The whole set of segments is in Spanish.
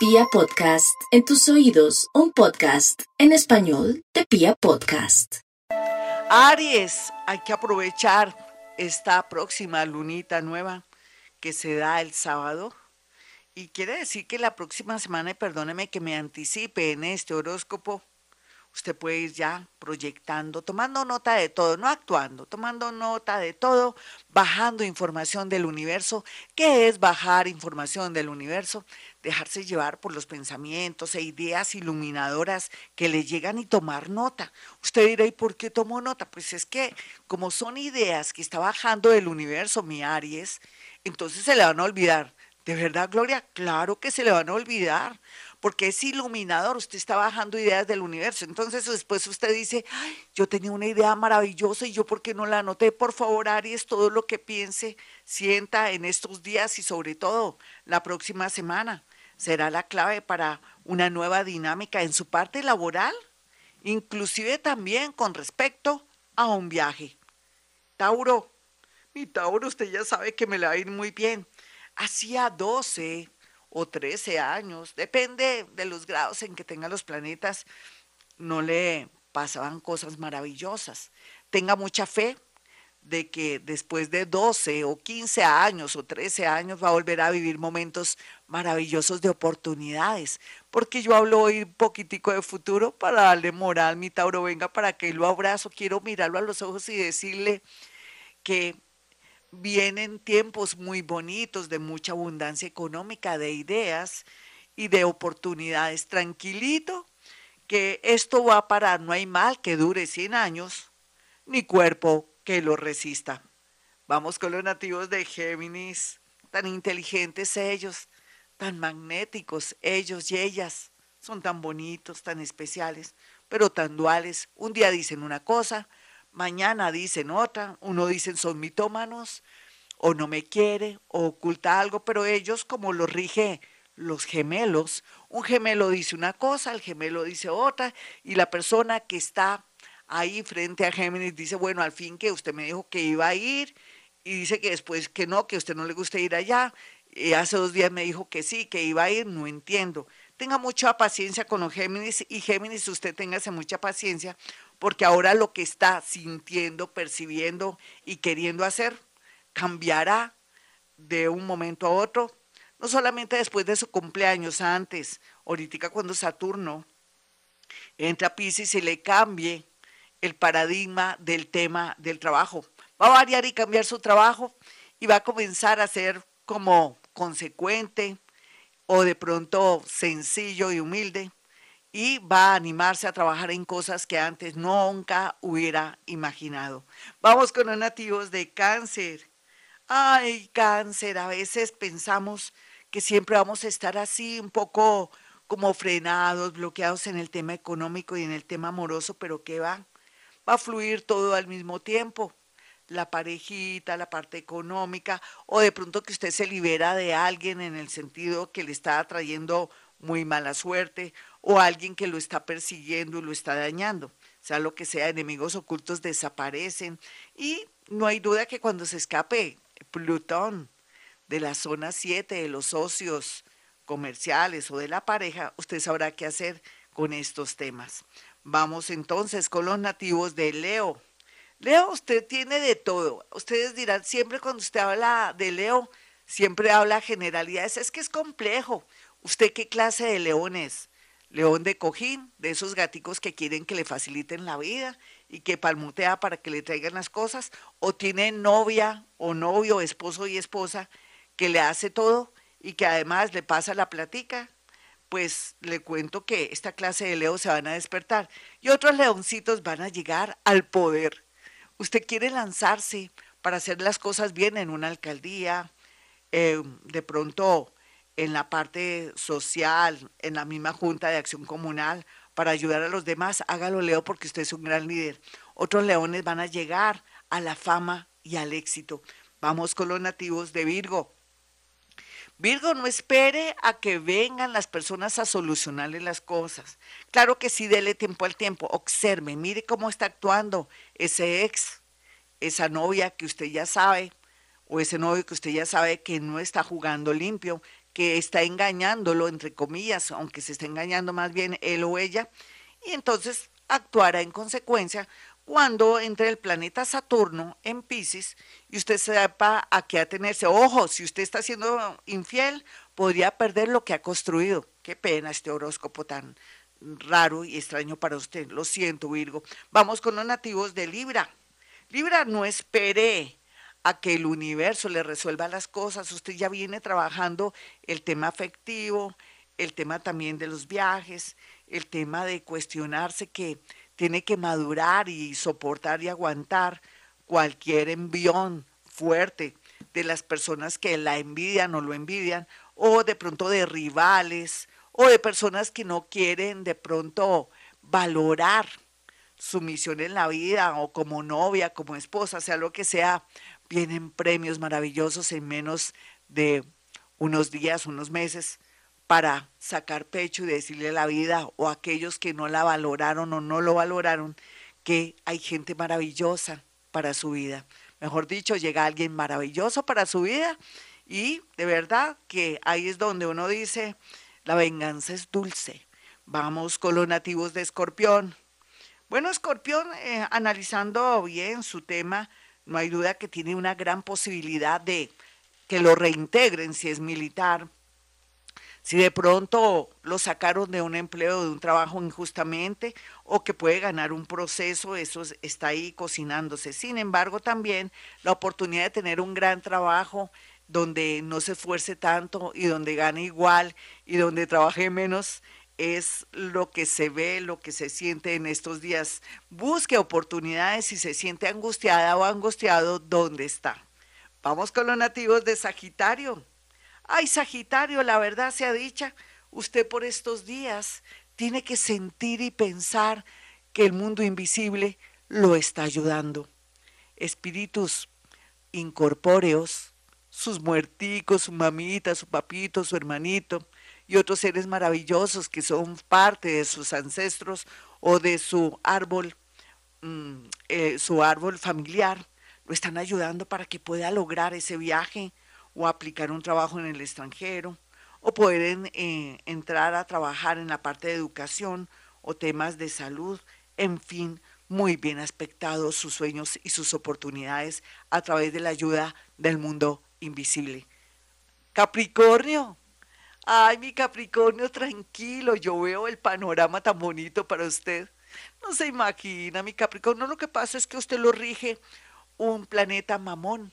Pia Podcast, en tus oídos, un podcast en español de Pia Podcast. Aries, hay que aprovechar esta próxima lunita nueva que se da el sábado. Y quiere decir que la próxima semana, y perdóneme que me anticipe en este horóscopo, usted puede ir ya proyectando, tomando nota de todo, no actuando, tomando nota de todo, bajando información del universo. ¿Qué es bajar información del universo? Dejarse llevar por los pensamientos e ideas iluminadoras que le llegan y tomar nota. Usted dirá, ¿y por qué tomó nota? Pues es que como son ideas que está bajando del universo, mi Aries, entonces se le van a olvidar. ¿De verdad, Gloria? Claro que se le van a olvidar porque es iluminador, usted está bajando ideas del universo. Entonces después usted dice, yo tenía una idea maravillosa y yo por qué no la anoté. Por favor, Aries, todo lo que piense, sienta en estos días y sobre todo la próxima semana será la clave para una nueva dinámica en su parte laboral, inclusive también con respecto a un viaje. Tauro, mi Tauro, usted ya sabe que me la va a ir muy bien. Hacía 12, o 13 años, depende de los grados en que tengan los planetas, no le pasaban cosas maravillosas. Tenga mucha fe de que después de 12 o 15 años o 13 años va a volver a vivir momentos maravillosos de oportunidades, porque yo hablo hoy un poquitico de futuro para darle moral, mi Tauro, venga para que lo abrazo, quiero mirarlo a los ojos y decirle que vienen tiempos muy bonitos de mucha abundancia económica, de ideas y de oportunidades. Tranquilito, que esto va a parar. No hay mal que dure 100 años, ni cuerpo que lo resista. Vamos con los nativos de Géminis, tan inteligentes ellos, tan magnéticos ellos y ellas. Son tan bonitos, tan especiales, pero tan duales. Un día dicen una cosa, mañana dicen otra, uno dicen son mitómanos, o no me quiere, o oculta algo, pero ellos como lo rige los gemelos, un gemelo dice una cosa, el gemelo dice otra, y la persona que está ahí frente a Géminis dice, bueno, al fin que usted me dijo que iba a ir, y dice que después que no, que a usted no le gusta ir allá, y hace dos días me dijo que sí, que iba a ir, no entiendo. Tenga mucha paciencia con los Géminis y Géminis usted téngase mucha paciencia porque ahora lo que está sintiendo, percibiendo y queriendo hacer cambiará de un momento a otro, no solamente después de su cumpleaños, antes, ahorita cuando Saturno entra a Pisces y le cambie el paradigma del tema del trabajo. Va a variar y cambiar su trabajo y va a comenzar a ser como consecuente o de pronto sencillo y humilde y va a animarse a trabajar en cosas que antes nunca hubiera imaginado. Vamos con los nativos de cáncer. Ay, cáncer, a veces pensamos que siempre vamos a estar así un poco como frenados, bloqueados en el tema económico y en el tema amoroso, pero ¿qué va? Va a fluir todo al mismo tiempo la parejita, la parte económica, o de pronto que usted se libera de alguien en el sentido que le está trayendo muy mala suerte, o alguien que lo está persiguiendo y lo está dañando. Sea lo que sea, enemigos ocultos desaparecen y no hay duda que cuando se escape Plutón de la zona 7 de los socios comerciales o de la pareja, usted sabrá qué hacer con estos temas. Vamos entonces con los nativos de Leo. Leo, usted tiene de todo. Ustedes dirán, siempre cuando usted habla de Leo, siempre habla generalidades. Es que es complejo. ¿Usted qué clase de león es? León de cojín, de esos gaticos que quieren que le faciliten la vida y que palmutea para que le traigan las cosas, o tiene novia o novio, esposo y esposa que le hace todo y que además le pasa la platica, pues le cuento que esta clase de Leo se van a despertar y otros leoncitos van a llegar al poder usted quiere lanzarse para hacer las cosas bien en una alcaldía, eh, de pronto en la parte social, en la misma Junta de Acción Comunal, para ayudar a los demás, hágalo Leo porque usted es un gran líder. Otros leones van a llegar a la fama y al éxito. Vamos con los nativos de Virgo. Virgo, no espere a que vengan las personas a solucionarle las cosas. Claro que sí, dele tiempo al tiempo. Observe, mire cómo está actuando ese ex, esa novia que usted ya sabe, o ese novio que usted ya sabe que no está jugando limpio, que está engañándolo, entre comillas, aunque se está engañando más bien él o ella, y entonces actuará en consecuencia cuando entre el planeta Saturno en Pisces y usted sepa a qué atenerse. Ojo, si usted está siendo infiel, podría perder lo que ha construido. Qué pena este horóscopo tan raro y extraño para usted. Lo siento, Virgo. Vamos con los nativos de Libra. Libra, no espere a que el universo le resuelva las cosas. Usted ya viene trabajando el tema afectivo, el tema también de los viajes, el tema de cuestionarse que tiene que madurar y soportar y aguantar cualquier envión fuerte de las personas que la envidian o lo envidian, o de pronto de rivales, o de personas que no quieren de pronto valorar su misión en la vida, o como novia, como esposa, sea lo que sea, vienen premios maravillosos en menos de unos días, unos meses, para sacar pecho y decirle la vida o aquellos que no la valoraron o no lo valoraron, que hay gente maravillosa para su vida. Mejor dicho, llega alguien maravilloso para su vida y de verdad que ahí es donde uno dice, la venganza es dulce. Vamos con los nativos de Escorpión. Bueno, Escorpión, eh, analizando bien su tema, no hay duda que tiene una gran posibilidad de que lo reintegren si es militar. Si de pronto lo sacaron de un empleo, de un trabajo injustamente, o que puede ganar un proceso, eso está ahí cocinándose. Sin embargo, también la oportunidad de tener un gran trabajo donde no se esfuerce tanto y donde gane igual y donde trabaje menos, es lo que se ve, lo que se siente en estos días. Busque oportunidades si se siente angustiada o angustiado, ¿dónde está? Vamos con los nativos de Sagitario. Ay, Sagitario, la verdad sea dicha, usted por estos días tiene que sentir y pensar que el mundo invisible lo está ayudando. Espíritus incorpóreos, sus muerticos, su mamita, su papito, su hermanito, y otros seres maravillosos que son parte de sus ancestros o de su árbol, mm, eh, su árbol familiar, lo están ayudando para que pueda lograr ese viaje o aplicar un trabajo en el extranjero o poder eh, entrar a trabajar en la parte de educación o temas de salud, en fin, muy bien aspectados sus sueños y sus oportunidades a través de la ayuda del mundo invisible. Capricornio, Ay, mi Capricornio, tranquilo, yo veo el panorama tan bonito para usted. No se imagina, mi Capricornio, lo que pasa es que usted lo rige un planeta mamón.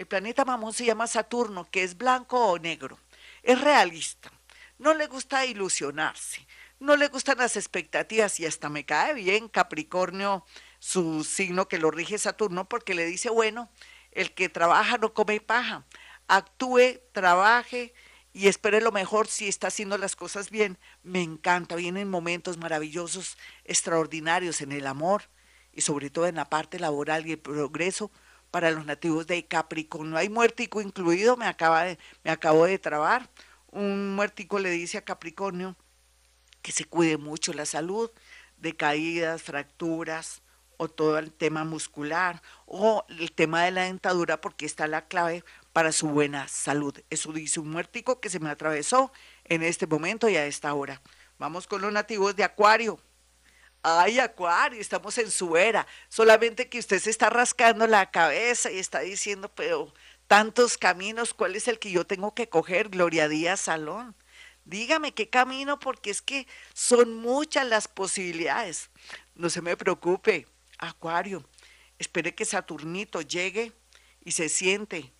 El planeta mamón se llama Saturno, que es blanco o negro. Es realista. No le gusta ilusionarse. No le gustan las expectativas y hasta me cae bien Capricornio, su signo que lo rige Saturno, porque le dice, bueno, el que trabaja no come paja. Actúe, trabaje, y espere lo mejor si está haciendo las cosas bien. Me encanta, vienen momentos maravillosos, extraordinarios en el amor y sobre todo en la parte laboral y el progreso para los nativos de Capricornio. Hay muertico incluido, me, acaba de, me acabo de trabar. Un muertico le dice a Capricornio que se cuide mucho la salud de caídas, fracturas o todo el tema muscular o el tema de la dentadura porque está la clave para su buena salud. Eso dice un muertico que se me atravesó en este momento y a esta hora. Vamos con los nativos de Acuario. Ay, Acuario, estamos en su era. Solamente que usted se está rascando la cabeza y está diciendo, pero tantos caminos, ¿cuál es el que yo tengo que coger? Gloria Díaz Salón. Dígame qué camino, porque es que son muchas las posibilidades. No se me preocupe, Acuario. Espere que Saturnito llegue y se siente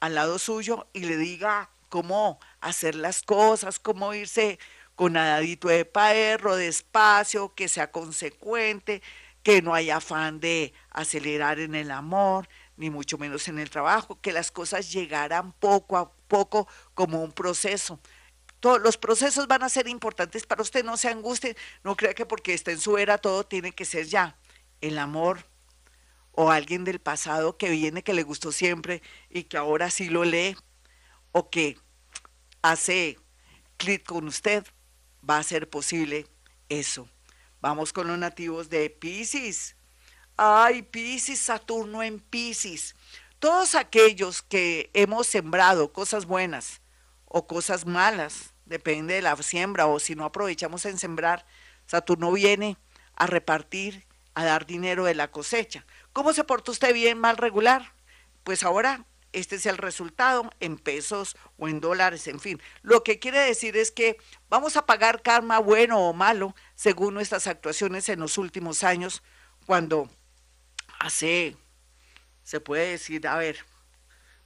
al lado suyo y le diga cómo hacer las cosas, cómo irse con nadadito de perro, despacio, que sea consecuente, que no haya afán de acelerar en el amor, ni mucho menos en el trabajo, que las cosas llegaran poco a poco como un proceso. Todos los procesos van a ser importantes para usted, no se angustie, no crea que porque está en su era todo tiene que ser ya. El amor o alguien del pasado que viene que le gustó siempre y que ahora sí lo lee o que hace clic con usted, va a ser posible eso. Vamos con los nativos de Pisces. Ay, Pisces, Saturno en Pisces. Todos aquellos que hemos sembrado cosas buenas o cosas malas, depende de la siembra o si no aprovechamos en sembrar, Saturno viene a repartir, a dar dinero de la cosecha. ¿Cómo se porta usted bien, mal, regular? Pues ahora este es el resultado en pesos o en dólares, en fin. Lo que quiere decir es que vamos a pagar karma bueno o malo según nuestras actuaciones en los últimos años, cuando hace, se puede decir, a ver,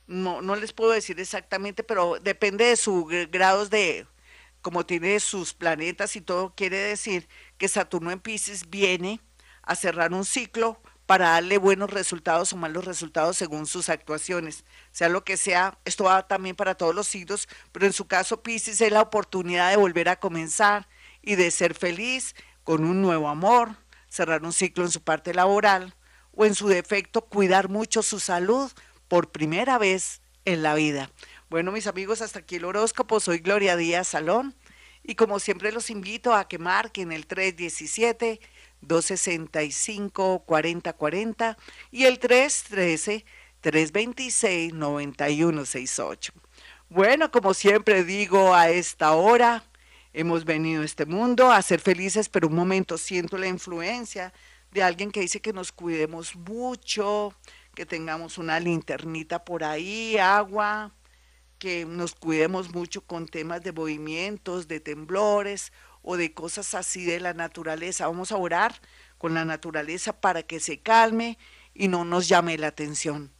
no, no les puedo decir exactamente, pero depende de sus grados de, como tiene sus planetas y todo, quiere decir que Saturno en Pisces viene a cerrar un ciclo para darle buenos resultados o malos resultados según sus actuaciones. Sea lo que sea, esto va también para todos los signos, pero en su caso Pisces es la oportunidad de volver a comenzar y de ser feliz con un nuevo amor, cerrar un ciclo en su parte laboral o en su defecto cuidar mucho su salud por primera vez en la vida. Bueno, mis amigos, hasta aquí el horóscopo. Soy Gloria Díaz Salón y como siempre los invito a que marquen el 317 265-4040 y el 313-326-9168. Bueno, como siempre digo, a esta hora hemos venido a este mundo a ser felices, pero un momento siento la influencia de alguien que dice que nos cuidemos mucho, que tengamos una linternita por ahí, agua, que nos cuidemos mucho con temas de movimientos, de temblores o de cosas así de la naturaleza. Vamos a orar con la naturaleza para que se calme y no nos llame la atención.